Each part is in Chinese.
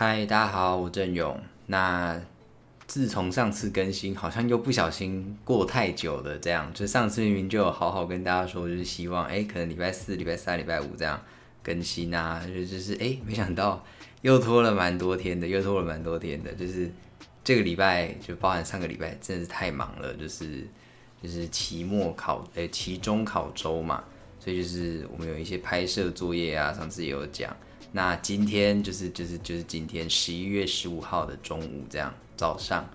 嗨，大家好，我郑勇。那自从上次更新，好像又不小心过太久了，这样就上次明明就有好好跟大家说，就是希望哎，可能礼拜四、礼拜三、礼拜五这样更新啊，就就是哎，没想到又拖了蛮多天的，又拖了蛮多天的，就是这个礼拜就包含上个礼拜，真的是太忙了，就是就是期末考诶，期中考周嘛，所以就是我们有一些拍摄作业啊，上次也有讲。那今天就是就是就是今天十一月十五号的中午这样早上，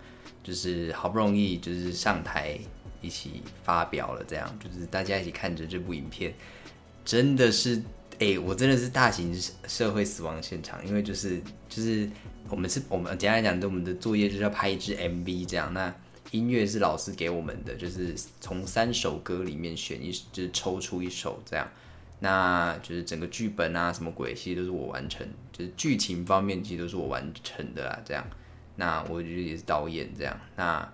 就是好不容易就是上台一起发表了这样，就是大家一起看着这部影片，真的是哎，我真的是大型社会死亡现场，因为就是就是我们是我们简单来讲，我们的作业就是要拍一支 MV 这样，那音乐是老师给我们的，就是从三首歌里面选一，就是抽出一首这样。那就是整个剧本啊，什么鬼，其实都是我完成，就是剧情方面其实都是我完成的啦。这样，那我觉得也是导演这样。那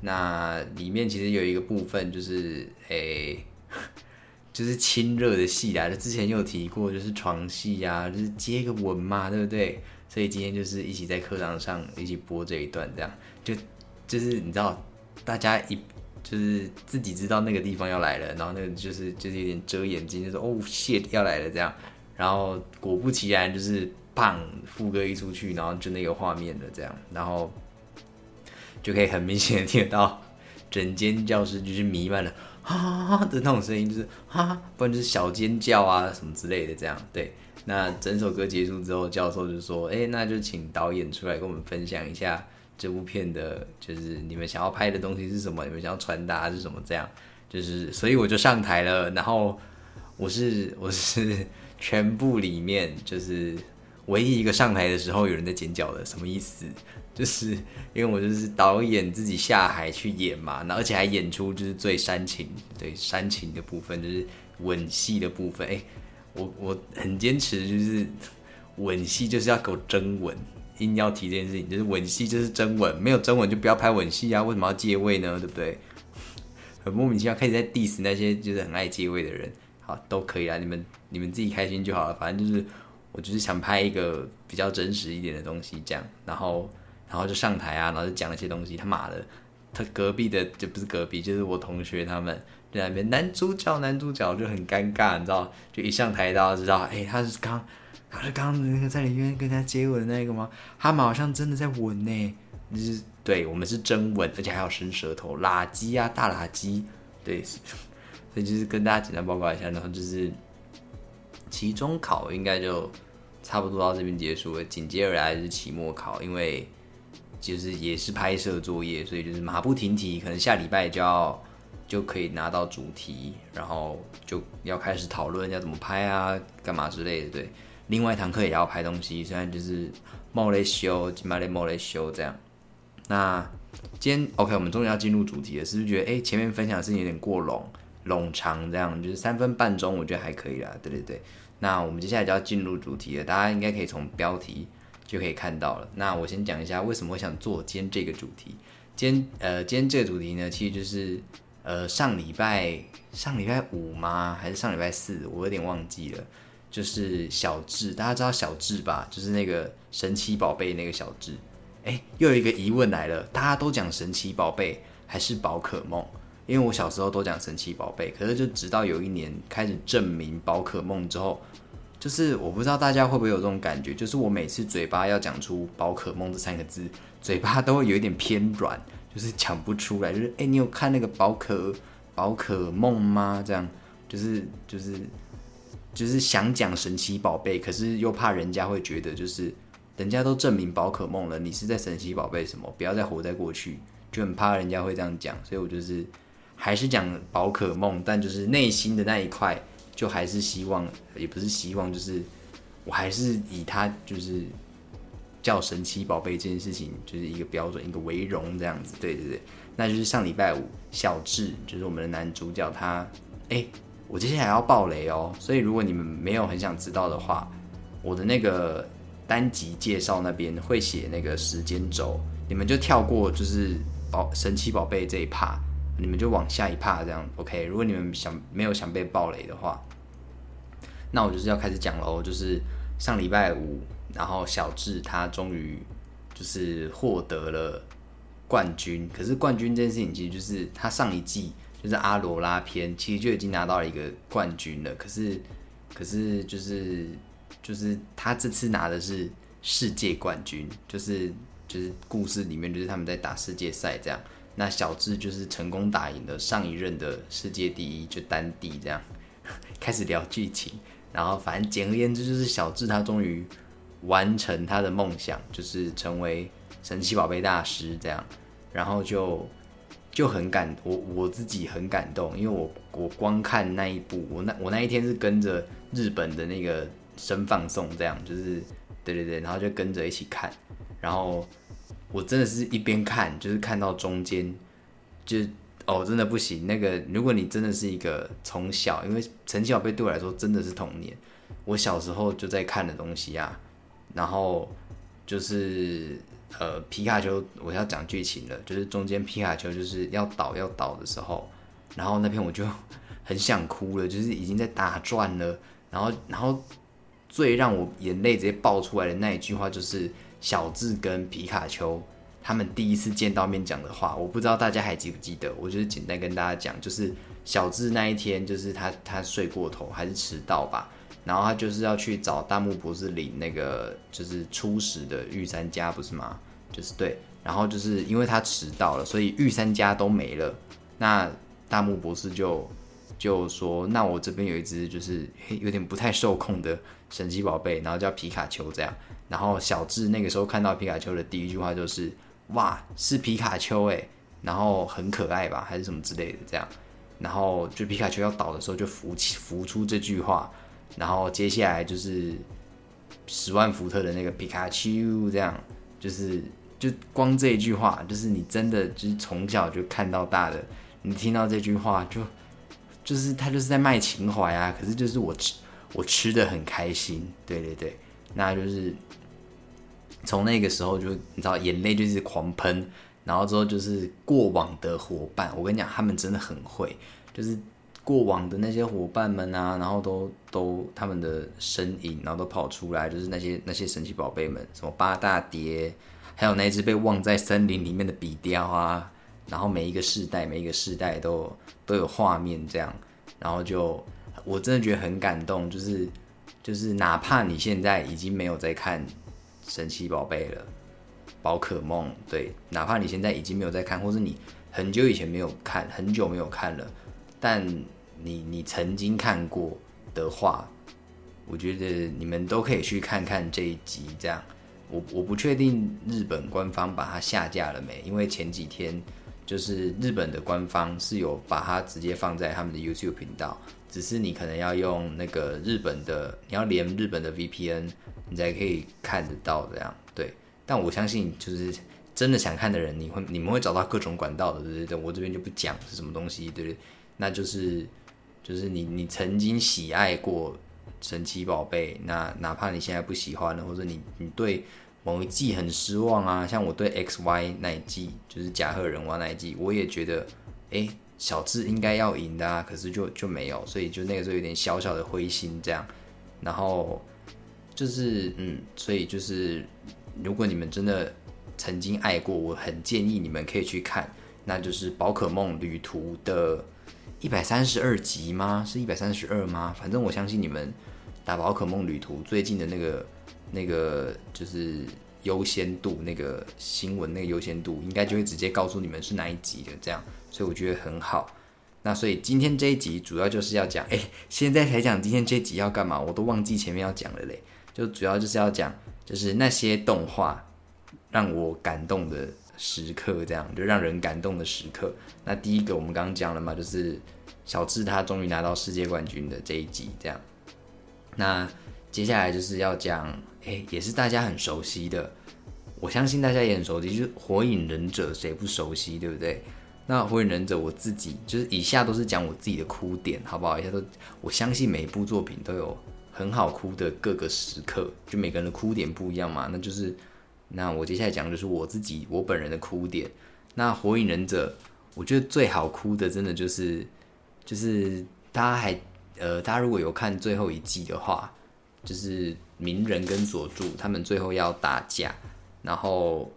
那里面其实有一个部分就是诶，就是亲热的戏啊，就之前有提过，就是床戏啊，就是接个吻嘛，对不对？所以今天就是一起在课堂上一起播这一段，这样就就是你知道，大家一。就是自己知道那个地方要来了，然后那个就是就是有点遮眼睛，就是哦蟹要来了这样，然后果不其然就是砰，副歌一出去，然后就那个画面的这样，然后就可以很明显的听得到整间教室就是弥漫了哈的那种声音，就是哈，不然就是小尖叫啊什么之类的这样。对，那整首歌结束之后，教授就说，哎，那就请导演出来跟我们分享一下。这部片的就是你们想要拍的东西是什么？你们想要传达是什么？这样就是，所以我就上台了。然后我是我是 全部里面就是唯一一个上台的时候有人在剪脚的，什么意思？就是因为我就是导演自己下海去演嘛，那而且还演出就是最煽情，对煽情的部分就是吻戏的部分。哎，我我很坚持，就是吻戏就是要给我真吻。硬要提这件事情，就是吻戏就是真吻，没有真吻就不要拍吻戏啊！为什么要借位呢？对不对？很莫名其妙，开始在 diss 那些就是很爱借位的人。好，都可以啊，你们你们自己开心就好了。反正就是我就是想拍一个比较真实一点的东西，这样，然后然后就上台啊，然后就讲一些东西。他妈的，他隔壁的就不是隔壁，就是我同学他们在那边男主角男主角就很尴尬，你知道？就一上台大家知道，哎，他是刚。他是刚刚那个在里面跟他接吻那个吗？他们好像真的在吻呢，就是对我们是真吻，而且还要伸舌头，垃圾啊，大垃圾，对，所以就是跟大家简单报告一下，然后就是期中考应该就差不多到这边结束了，紧接而来是期末考，因为就是也是拍摄作业，所以就是马不停蹄，可能下礼拜就要就可以拿到主题，然后就要开始讨论要怎么拍啊，干嘛之类的，对。另外一堂课也要拍东西，虽然就是冒雷修，起码得冒雷修这样。那今天 OK，我们终于要进入主题了，是不是觉得哎前面分享的事情有点过冗冗长？这样就是三分半钟，我觉得还可以啦。对对对，那我们接下来就要进入主题了，大家应该可以从标题就可以看到了。那我先讲一下为什么会想做今天这个主题。今天呃，今天这个主题呢，其实就是呃上礼拜上礼拜五吗？还是上礼拜四？我有点忘记了。就是小智，大家知道小智吧？就是那个神奇宝贝那个小智。哎，又有一个疑问来了，大家都讲神奇宝贝还是宝可梦？因为我小时候都讲神奇宝贝，可是就直到有一年开始证明宝可梦之后，就是我不知道大家会不会有这种感觉，就是我每次嘴巴要讲出宝可梦这三个字，嘴巴都会有一点偏软，就是讲不出来。就是哎，你有看那个宝可宝可梦吗？这样就是就是。就是想讲神奇宝贝，可是又怕人家会觉得，就是人家都证明宝可梦了，你是在神奇宝贝什么？不要再活在过去，就很怕人家会这样讲，所以我就是还是讲宝可梦，但就是内心的那一块，就还是希望，也不是希望，就是我还是以它就是叫神奇宝贝这件事情，就是一个标准，一个为荣这样子。对对对，那就是上礼拜五，小智就是我们的男主角，他哎。我接下来要爆雷哦，所以如果你们没有很想知道的话，我的那个单集介绍那边会写那个时间轴，你们就跳过就是宝神奇宝贝这一趴，你们就往下一趴这样，OK？如果你们想没有想被爆雷的话，那我就是要开始讲喽，就是上礼拜五，然后小智他终于就是获得了冠军。可是冠军这件事情，其实就是他上一季就是阿罗拉篇，其实就已经拿到了一个冠军了。可是，可是就是就是他这次拿的是世界冠军，就是就是故事里面就是他们在打世界赛这样。那小智就是成功打赢了上一任的世界第一，就丹帝这样。开始聊剧情，然后反正简而言之就是小智他终于完成他的梦想，就是成为神奇宝贝大师这样，然后就就很感我我自己很感动，因为我我光看那一部，我那我那一天是跟着日本的那个声放送这样，就是对对对，然后就跟着一起看，然后我真的是一边看就是看到中间就。哦，真的不行。那个，如果你真的是一个从小，因为神奇宝贝对我来说真的是童年，我小时候就在看的东西啊。然后就是呃，皮卡丘，我要讲剧情了，就是中间皮卡丘就是要倒要倒的时候，然后那片我就很想哭了，就是已经在打转了。然后，然后最让我眼泪直接爆出来的那一句话就是小智跟皮卡丘。他们第一次见到面讲的话，我不知道大家还记不记得。我就是简单跟大家讲，就是小智那一天，就是他他睡过头还是迟到吧，然后他就是要去找大木博士领那个就是初始的御三家，不是吗？就是对，然后就是因为他迟到了，所以御三家都没了。那大木博士就就说：“那我这边有一只就是有点不太受控的神奇宝贝，然后叫皮卡丘这样。”然后小智那个时候看到皮卡丘的第一句话就是。哇，是皮卡丘哎，然后很可爱吧，还是什么之类的这样，然后就皮卡丘要倒的时候就浮起浮出这句话，然后接下来就是十万伏特的那个皮卡丘这样，就是就光这一句话，就是你真的就是从小就看到大的，你听到这句话就就是他就是在卖情怀啊，可是就是我吃我吃的很开心，对对对，那就是。从那个时候就你知道眼泪就是狂喷，然后之后就是过往的伙伴，我跟你讲，他们真的很会，就是过往的那些伙伴们啊，然后都都他们的身影，然后都跑出来，就是那些那些神奇宝贝们，什么八大蝶，还有那只被忘在森林里面的比雕啊，然后每一个世代每一个世代都都有画面这样，然后就我真的觉得很感动，就是就是哪怕你现在已经没有在看。神奇宝贝了，宝可梦，对，哪怕你现在已经没有在看，或者你很久以前没有看，很久没有看了，但你你曾经看过的话，我觉得你们都可以去看看这一集。这样，我我不确定日本官方把它下架了没，因为前几天就是日本的官方是有把它直接放在他们的 YouTube 频道，只是你可能要用那个日本的，你要连日本的 VPN。你才可以看得到这样，对。但我相信，就是真的想看的人，你会你们会找到各种管道的，对不对？我这边就不讲是什么东西，对不对？那就是就是你你曾经喜爱过神奇宝贝，那哪怕你现在不喜欢了，或者你你对某一季很失望啊，像我对 X Y 那一季，就是甲贺忍蛙那一季，我也觉得，哎，小智应该要赢的啊，可是就就没有，所以就那个时候有点小小的灰心这样，然后。就是嗯，所以就是，如果你们真的曾经爱过，我很建议你们可以去看，那就是《宝可梦旅途》的一百三十二集吗？是一百三十二吗？反正我相信你们打《宝可梦旅途》最近的那个那个就是优先度，那个新闻那个优先度，应该就会直接告诉你们是哪一集的。这样，所以我觉得很好。那所以今天这一集主要就是要讲，哎，现在才讲今天这集要干嘛，我都忘记前面要讲了嘞。就主要就是要讲，就是那些动画让我感动的时刻，这样就让人感动的时刻。那第一个我们刚刚讲了嘛，就是小智他终于拿到世界冠军的这一集，这样。那接下来就是要讲，哎，也是大家很熟悉的，我相信大家也很熟悉，就是《火影忍者》，谁不熟悉，对不对？那《火影忍者》我自己就是以下都是讲我自己的哭点，好不好？以下都我相信每一部作品都有。很好哭的各个时刻，就每个人的哭点不一样嘛。那就是，那我接下来讲就是我自己我本人的哭点。那《火影忍者》，我觉得最好哭的，真的就是，就是大家还呃，大家如果有看最后一季的话，就是鸣人跟佐助他们最后要打架，然后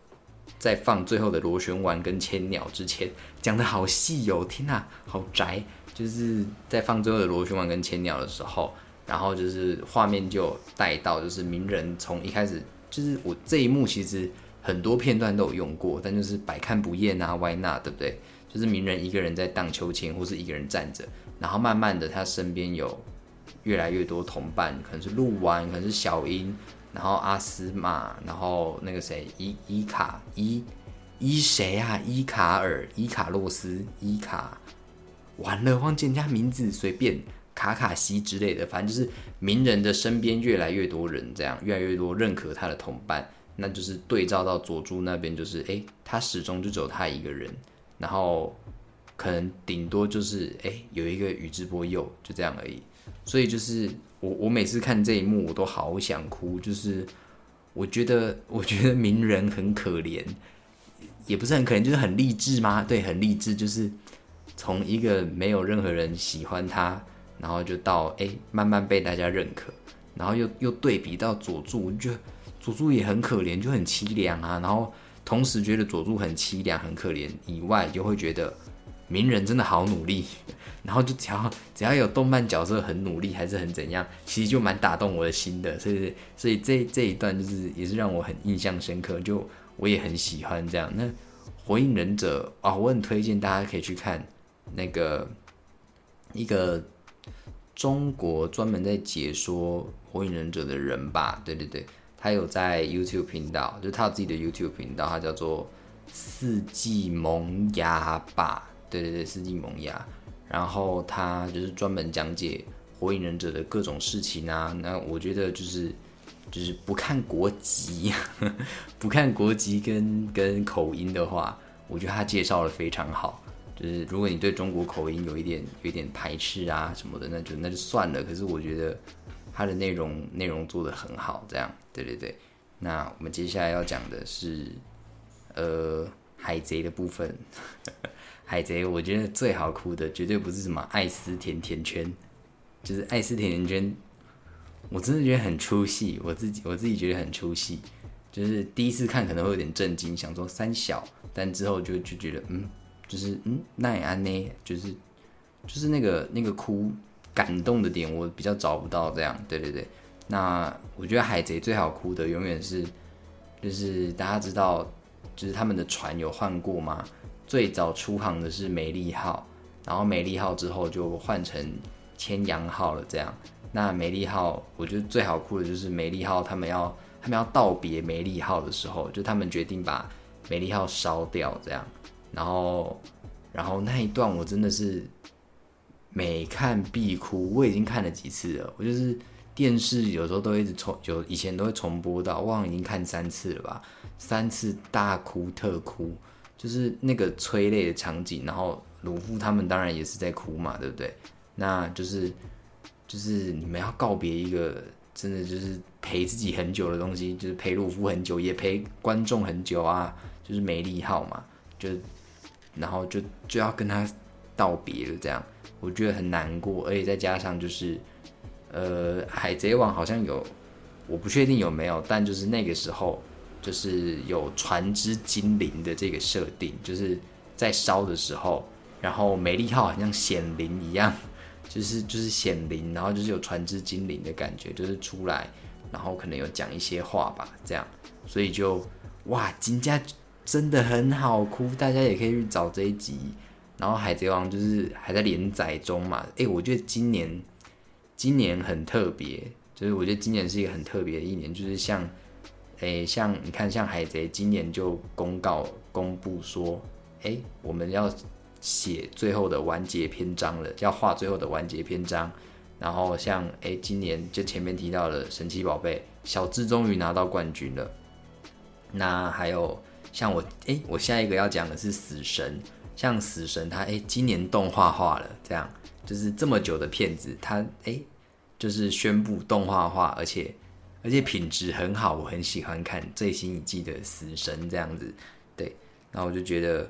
在放最后的螺旋丸跟千鸟之前，讲的好细哦，天哪，好宅！就是在放最后的螺旋丸跟千鸟的时候，然后就是画面就带到，就是鸣人从一开始，就是我这一幕其实很多片段都有用过，但就是百看不厌啊，Why not？对不对？就是鸣人一个人在荡秋千，或是一个人站着，然后慢慢的他身边有越来越多同伴，可能是鹿丸，可能是小樱，然后阿斯玛，然后那个谁伊伊卡伊伊谁啊？伊卡尔、伊卡洛斯、伊卡。完了，忘记人家名字，随便卡卡西之类的，反正就是名人的身边越来越多人，这样越来越多认可他的同伴，那就是对照到佐助那边，就是诶，他始终就只有他一个人，然后可能顶多就是诶，有一个宇智波鼬，就这样而已。所以就是我我每次看这一幕，我都好想哭，就是我觉得我觉得鸣人很可怜，也不是很可怜，就是很励志吗？对，很励志，就是。从一个没有任何人喜欢他，然后就到哎慢慢被大家认可，然后又又对比到佐助，就佐助也很可怜，就很凄凉啊。然后同时觉得佐助很凄凉、很可怜以外，就会觉得鸣人真的好努力。然后就只要只要有动漫角色很努力，还是很怎样，其实就蛮打动我的心的。所以所以这这一段就是也是让我很印象深刻，就我也很喜欢这样。那火影忍者啊，我很推荐大家可以去看。那个一个中国专门在解说《火影忍者》的人吧，对对对，他有在 YouTube 频道，就他有自己的 YouTube 频道，他叫做四季萌芽吧，对对对，四季萌芽。然后他就是专门讲解《火影忍者》的各种事情啊。那我觉得就是就是不看国籍，不看国籍跟跟口音的话，我觉得他介绍的非常好。就是如果你对中国口音有一点有一点排斥啊什么的，那就那就算了。可是我觉得它的内容内容做的很好，这样对对对。那我们接下来要讲的是呃海贼的部分。海贼我觉得最好哭的绝对不是什么爱斯甜甜圈，就是爱斯甜甜圈，我真的觉得很出戏。我自己我自己觉得很出戏，就是第一次看可能会有点震惊，想说三小，但之后就就觉得嗯。就是嗯，奈安呢，就是就是那个那个哭感动的点，我比较找不到这样。对对对，那我觉得海贼最好哭的永远是，就是大家知道，就是他们的船有换过吗？最早出航的是美丽号，然后美丽号之后就换成千阳号了。这样，那美丽号我觉得最好哭的就是美丽号，他们要他们要道别美丽号的时候，就他们决定把美丽号烧掉，这样。然后，然后那一段我真的是每看必哭。我已经看了几次了，我就是电视有时候都一直重，有以前都会重播到，忘了已经看三次了吧？三次大哭特哭，就是那个催泪的场景。然后鲁夫他们当然也是在哭嘛，对不对？那就是就是你们要告别一个真的就是陪自己很久的东西，就是陪鲁夫很久，也陪观众很久啊，就是美丽号嘛，就。然后就就要跟他道别了，这样我觉得很难过，而且再加上就是，呃，海贼王好像有，我不确定有没有，但就是那个时候就是有船只精灵的这个设定，就是在烧的时候，然后美丽号好像显灵一样，就是就是显灵，然后就是有船只精灵的感觉，就是出来，然后可能有讲一些话吧，这样，所以就哇，金家。真的很好哭，大家也可以去找这一集。然后《海贼王》就是还在连载中嘛，诶，我觉得今年今年很特别，就是我觉得今年是一个很特别的一年，就是像诶，像你看，像海贼今年就公告公布说，诶，我们要写最后的完结篇章了，要画最后的完结篇章。然后像诶，今年就前面提到的神奇宝贝小智终于拿到冠军了，那还有。像我哎，我下一个要讲的是死神。像死神，他哎，今年动画化了，这样就是这么久的片子，他哎，就是宣布动画化，而且而且品质很好，我很喜欢看最新一季的死神这样子。对，然后我就觉得，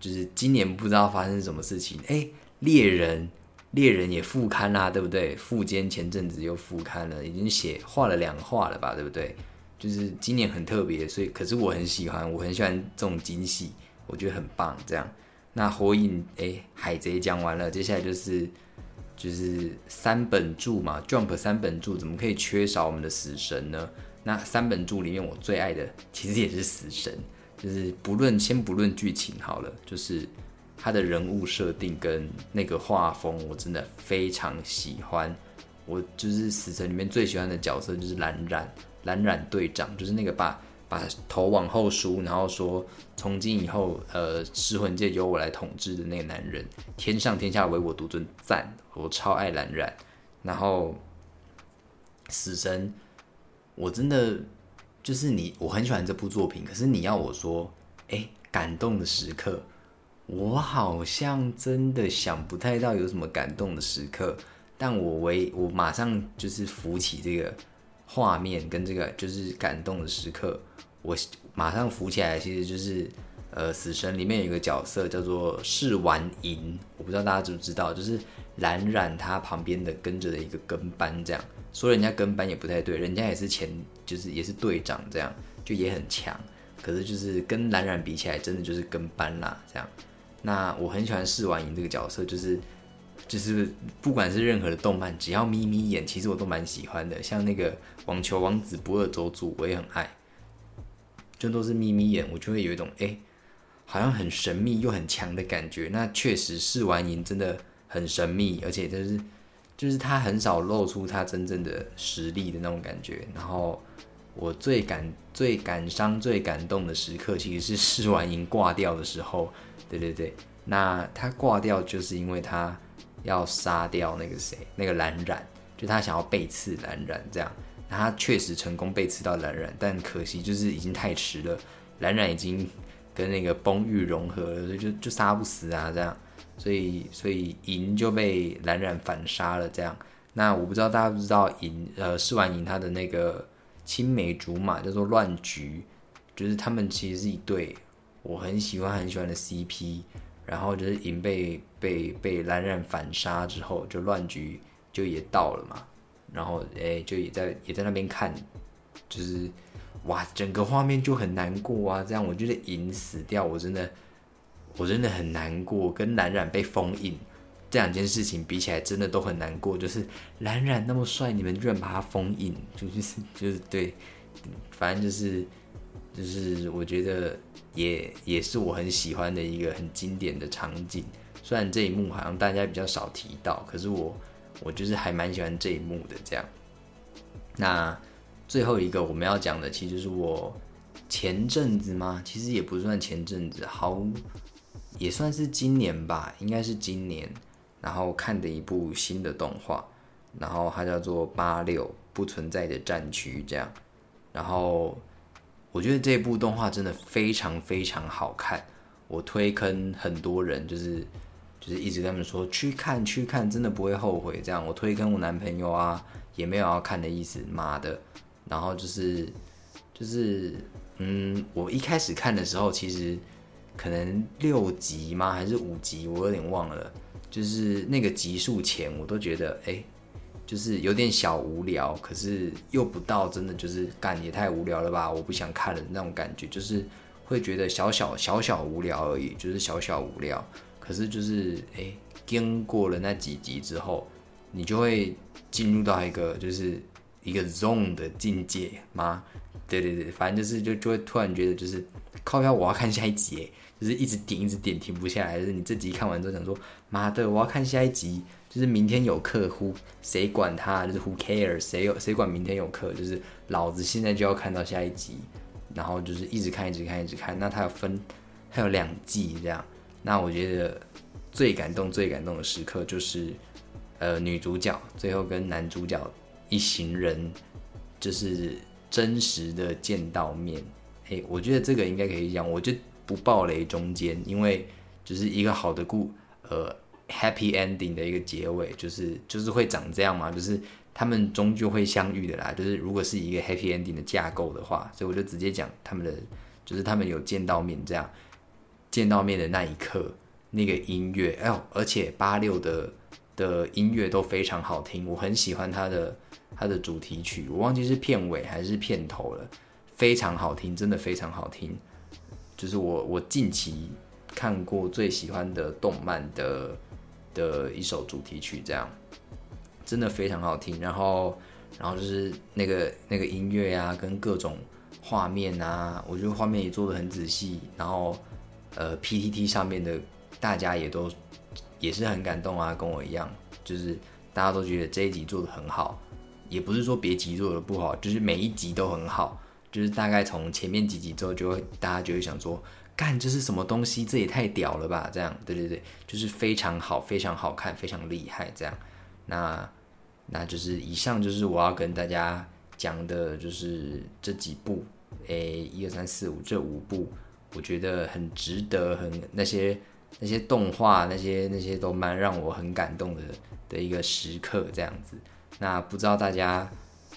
就是今年不知道发生什么事情，哎，猎人猎人也复刊啦，对不对？富坚前阵子又复刊了，已经写画了两画了吧，对不对？就是今年很特别，所以可是我很喜欢，我很喜欢这种惊喜，我觉得很棒。这样，那火影哎，海贼讲完了，接下来就是就是三本柱嘛，Jump 三本柱怎么可以缺少我们的死神呢？那三本柱里面我最爱的其实也是死神，就是不论先不论剧情好了，就是。他的人物设定跟那个画风，我真的非常喜欢。我就是死神里面最喜欢的角色，就是蓝染蓝染队长，就是那个把把头往后梳，然后说从今以后，呃，尸魂界由我来统治的那个男人，天上天下唯我独尊，赞！我超爱蓝染。然后死神，我真的就是你，我很喜欢这部作品。可是你要我说，哎，感动的时刻。我好像真的想不太到有什么感动的时刻，但我唯我马上就是浮起这个画面跟这个就是感动的时刻，我马上浮起来，其实就是呃死神里面有一个角色叫做试完银，我不知道大家知不知道，就是蓝染他旁边的跟着的一个跟班，这样说人家跟班也不太对，人家也是前就是也是队长这样，就也很强，可是就是跟蓝染比起来，真的就是跟班啦这样。那我很喜欢试完影这个角色，就是就是不管是任何的动漫，只要眯眯眼，其实我都蛮喜欢的。像那个网球王子不二周助，我也很爱，就都是眯眯眼，我就会有一种哎，好像很神秘又很强的感觉。那确实试完影真的很神秘，而且就是就是他很少露出他真正的实力的那种感觉。然后我最感最感伤最感动的时刻，其实是试完影挂掉的时候。对对对，那他挂掉就是因为他要杀掉那个谁，那个蓝染，就他想要背刺蓝染这样。他确实成功背刺到蓝染，但可惜就是已经太迟了，蓝染已经跟那个崩玉融合了，所以就就杀不死啊这样。所以所以银就被蓝染反杀了这样。那我不知道大家不知道银呃试完银他的那个青梅竹马叫做乱局，就是他们其实是一对。我很喜欢很喜欢的 CP，然后就是银被被被蓝染反杀之后，就乱局就也到了嘛，然后哎就也在也在那边看，就是哇整个画面就很难过啊，这样我觉得银死掉，我真的我真的很难过，跟蓝染被封印这两件事情比起来，真的都很难过。就是蓝染那么帅，你们居然把他封印，就是就是对，反正就是就是我觉得。也也是我很喜欢的一个很经典的场景，虽然这一幕好像大家比较少提到，可是我我就是还蛮喜欢这一幕的。这样，那最后一个我们要讲的，其实是我前阵子吗？其实也不算前阵子，好也算是今年吧，应该是今年，然后看的一部新的动画，然后它叫做《八六不存在的战区》这样，然后。我觉得这部动画真的非常非常好看，我推坑很多人，就是就是一直跟他们说去看去看，真的不会后悔。这样我推坑我男朋友啊，也没有要看的意思，妈的。然后就是就是嗯，我一开始看的时候，其实可能六集吗还是五集，我有点忘了。就是那个集数前，我都觉得哎。就是有点小无聊，可是又不到真的就是干也太无聊了吧，我不想看了那种感觉，就是会觉得小小小小无聊而已，就是小小无聊。可是就是哎，经过了那几集之后，你就会进入到一个就是一个 zone 的境界吗？对对对，反正就是就就会突然觉得就是靠要我要看下一集，就是一直点一直点停不下来，就是你这集看完之后想说妈的我要看下一集。就是明天有课，who 谁管他？就是 who care？谁有谁管明天有课？就是老子现在就要看到下一集，然后就是一直看，一直看，一直看。那它有分，它有两季这样。那我觉得最感动、最感动的时刻就是，呃，女主角最后跟男主角一行人就是真实的见到面。诶，我觉得这个应该可以讲，我就不爆雷中间，因为就是一个好的故，呃。Happy ending 的一个结尾，就是就是会长这样嘛，就是他们终究会相遇的啦。就是如果是一个 Happy ending 的架构的话，所以我就直接讲他们的，就是他们有见到面这样，见到面的那一刻，那个音乐，哎呦，而且八六的的音乐都非常好听，我很喜欢它的它的主题曲，我忘记是片尾还是片头了，非常好听，真的非常好听。就是我我近期看过最喜欢的动漫的的一首主题曲，这样真的非常好听。然后然后就是那个那个音乐啊，跟各种画面啊，我觉得画面也做的很仔细。然后呃，PTT 上面的大家也都也是很感动啊，跟我一样，就是大家都觉得这一集做的很好，也不是说别集做的不好，就是每一集都很好。就是大概从前面几集之后，就会大家就会想说，干这是什么东西？这也太屌了吧！这样，对对对，就是非常好，非常好看，非常厉害。这样，那那就是以上就是我要跟大家讲的，就是这几部，诶，一二三四五这五部，我觉得很值得，很那些那些动画，那些那些都蛮让我很感动的的一个时刻。这样子，那不知道大家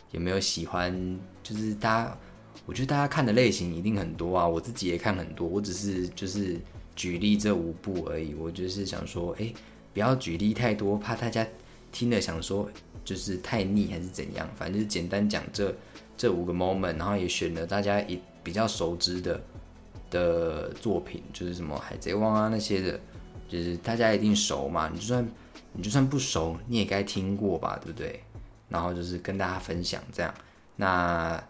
有没有喜欢？就是大家。我觉得大家看的类型一定很多啊，我自己也看很多，我只是就是举例这五部而已。我就是想说，哎，不要举例太多，怕大家听了想说就是太腻还是怎样。反正就是简单讲这这五个 moment，然后也选了大家也比较熟知的的作品，就是什么海贼王啊那些的，就是大家一定熟嘛。你就算你就算不熟，你也该听过吧，对不对？然后就是跟大家分享这样，那。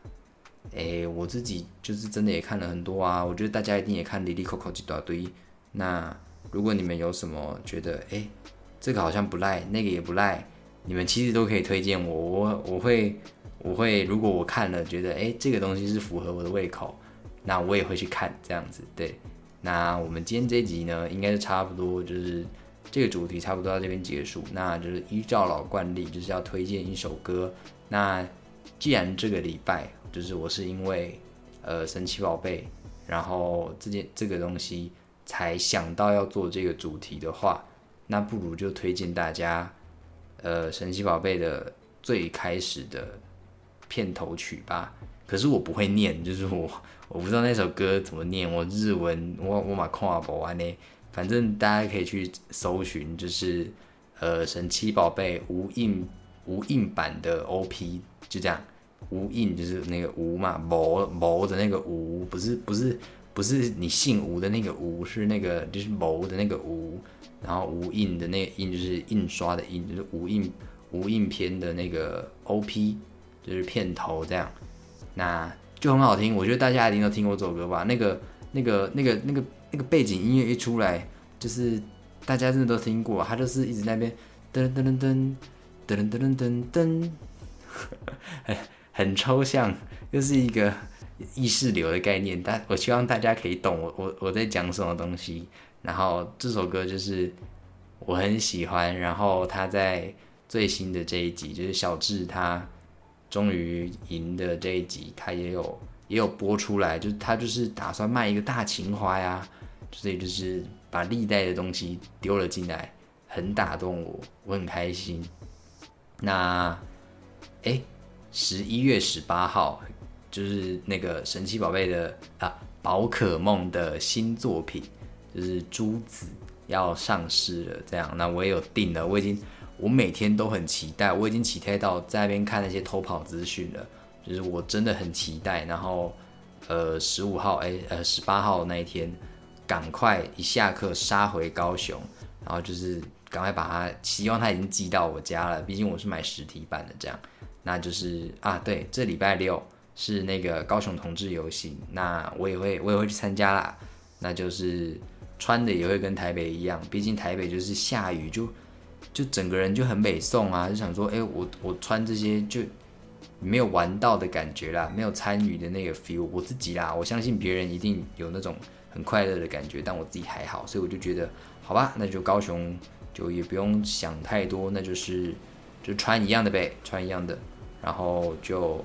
诶，我自己就是真的也看了很多啊，我觉得大家一定也看《莉莉扣扣》几大堆。那如果你们有什么觉得，诶，这个好像不赖，那个也不赖，你们其实都可以推荐我，我我会我会，如果我看了觉得，诶，这个东西是符合我的胃口，那我也会去看这样子。对，那我们今天这集呢，应该是差不多，就是这个主题差不多到这边结束。那就是依照老惯例，就是要推荐一首歌。那既然这个礼拜。就是我是因为，呃，神奇宝贝，然后这件这个东西才想到要做这个主题的话，那不如就推荐大家，呃，神奇宝贝的最开始的片头曲吧。可是我不会念，就是我我不知道那首歌怎么念，我日文我我马看不完呢。反正大家可以去搜寻，就是呃神奇宝贝无印无印版的 OP，就这样。吴印就是那个吴嘛，谋谋的那个吴，不是不是不是你姓吴的那个吴，是那个就是谋的那个吴，然后吴印的那个印就是印刷的印，就是吴印吴印片的那个 O P，就是片头这样，那就很好听，我觉得大家一定都听过这首歌吧？那个那个那个那个那个背景音乐一出来，就是大家真的都听过，他就是一直那边噔噔噔噔噔噔噔噔噔。很抽象，又是一个意识流的概念，但我希望大家可以懂我我我在讲什么东西。然后这首歌就是我很喜欢，然后他在最新的这一集，就是小智他终于赢的这一集，他也有也有播出来，就他就是打算卖一个大情怀呀，所以就是把历代的东西丢了进来，很打动我，我很开心。那，哎。十一月十八号，就是那个神奇宝贝的啊，宝可梦的新作品，就是珠子要上市了。这样，那我也有订了，我已经，我每天都很期待，我已经期待到在那边看那些偷跑资讯了，就是我真的很期待。然后，呃，十五号，哎，呃，十八号那一天，赶快一下课杀回高雄，然后就是赶快把它，希望它已经寄到我家了，毕竟我是买实体版的，这样。那就是啊，对，这礼拜六是那个高雄同志游行，那我也会我也会去参加啦。那就是穿的也会跟台北一样，毕竟台北就是下雨，就就整个人就很北宋啊，就想说，哎，我我穿这些就没有玩到的感觉啦，没有参与的那个 feel。我自己啦，我相信别人一定有那种很快乐的感觉，但我自己还好，所以我就觉得，好吧，那就高雄就也不用想太多，那就是就穿一样的呗，穿一样的。然后就，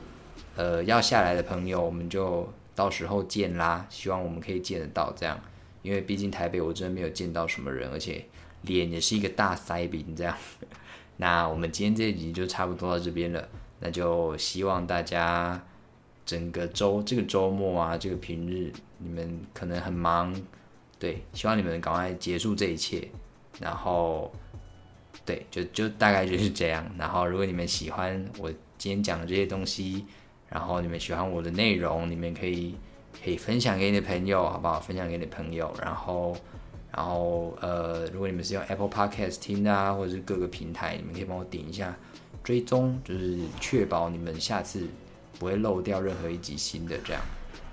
呃，要下来的朋友，我们就到时候见啦。希望我们可以见得到这样，因为毕竟台北我真的没有见到什么人，而且脸也是一个大塞饼这样。那我们今天这集就差不多到这边了，那就希望大家整个周这个周末啊，这个平日你们可能很忙，对，希望你们赶快结束这一切，然后对，就就大概就是这样。然后如果你们喜欢我今天讲的这些东西，然后你们喜欢我的内容，你们可以可以分享给你的朋友，好不好？分享给你的朋友，然后然后呃，如果你们是用 Apple Podcast 听的啊，或者是各个平台，你们可以帮我点一下追踪，就是确保你们下次不会漏掉任何一集新的这样。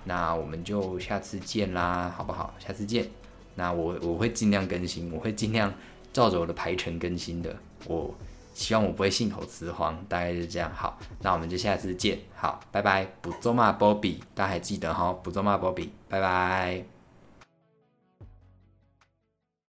那我们就下次见啦，好不好？下次见。那我我会尽量更新，我会尽量照着我的排程更新的。我希望我不会信口雌黄，大概是这样。好，那我们就下次见。好，拜拜。不做嘛，波比，大家还记得哈？不做嘛，波比，拜拜。